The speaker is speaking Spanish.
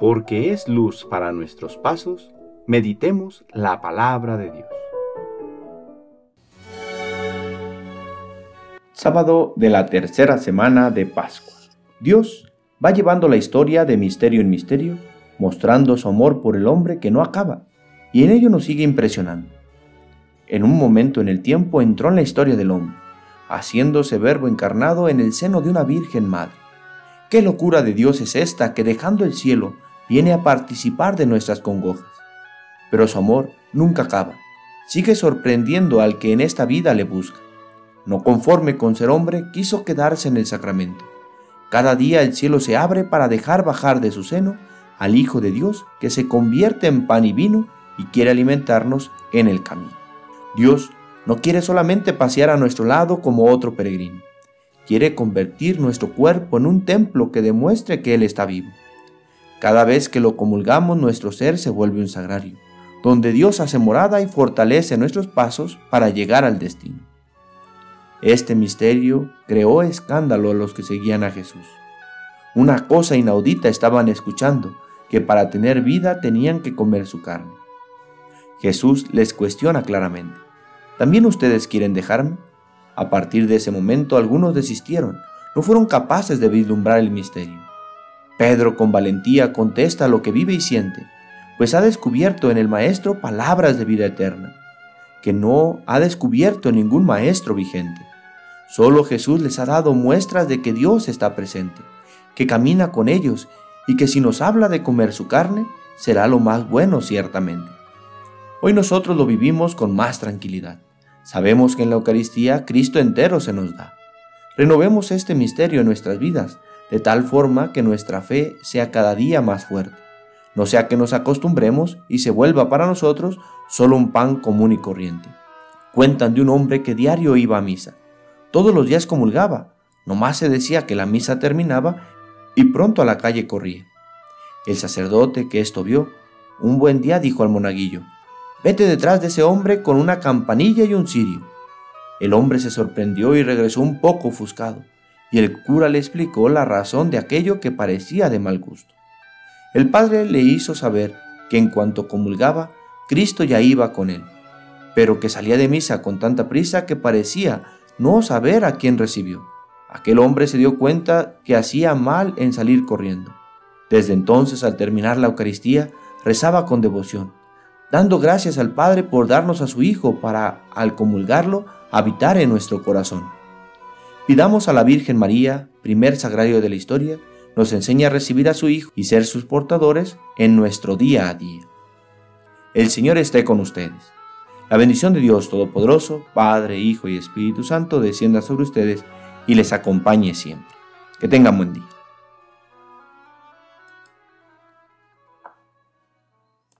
porque es luz para nuestros pasos, meditemos la palabra de Dios. Sábado de la tercera semana de Pascua. Dios va llevando la historia de misterio en misterio, mostrando su amor por el hombre que no acaba, y en ello nos sigue impresionando. En un momento en el tiempo entró en la historia del hombre, haciéndose verbo encarnado en el seno de una Virgen Madre. ¿Qué locura de Dios es esta que dejando el cielo viene a participar de nuestras congojas? Pero su amor nunca acaba, sigue sorprendiendo al que en esta vida le busca. No conforme con ser hombre, quiso quedarse en el sacramento. Cada día el cielo se abre para dejar bajar de su seno al Hijo de Dios que se convierte en pan y vino y quiere alimentarnos en el camino. Dios no quiere solamente pasear a nuestro lado como otro peregrino. Quiere convertir nuestro cuerpo en un templo que demuestre que Él está vivo. Cada vez que lo comulgamos, nuestro ser se vuelve un sagrario, donde Dios hace morada y fortalece nuestros pasos para llegar al destino. Este misterio creó escándalo a los que seguían a Jesús. Una cosa inaudita estaban escuchando, que para tener vida tenían que comer su carne. Jesús les cuestiona claramente, ¿también ustedes quieren dejarme? A partir de ese momento algunos desistieron, no fueron capaces de vislumbrar el misterio. Pedro con valentía contesta lo que vive y siente, pues ha descubierto en el Maestro palabras de vida eterna, que no ha descubierto ningún Maestro vigente. Solo Jesús les ha dado muestras de que Dios está presente, que camina con ellos y que si nos habla de comer su carne, será lo más bueno ciertamente. Hoy nosotros lo vivimos con más tranquilidad. Sabemos que en la Eucaristía Cristo entero se nos da. Renovemos este misterio en nuestras vidas, de tal forma que nuestra fe sea cada día más fuerte. No sea que nos acostumbremos y se vuelva para nosotros solo un pan común y corriente. Cuentan de un hombre que diario iba a misa todos los días comulgaba, nomás se decía que la misa terminaba y pronto a la calle corría. El sacerdote que esto vio, un buen día dijo al monaguillo, vete detrás de ese hombre con una campanilla y un cirio. El hombre se sorprendió y regresó un poco ofuscado, y el cura le explicó la razón de aquello que parecía de mal gusto. El padre le hizo saber que en cuanto comulgaba, Cristo ya iba con él, pero que salía de misa con tanta prisa que parecía no saber a quién recibió. Aquel hombre se dio cuenta que hacía mal en salir corriendo. Desde entonces, al terminar la Eucaristía, rezaba con devoción, dando gracias al Padre por darnos a su Hijo para, al comulgarlo, habitar en nuestro corazón. Pidamos a la Virgen María, primer sagrario de la historia, nos enseñe a recibir a su Hijo y ser sus portadores en nuestro día a día. El Señor esté con ustedes. La bendición de Dios Todopoderoso, Padre, Hijo y Espíritu Santo, descienda sobre ustedes y les acompañe siempre. Que tengan buen día.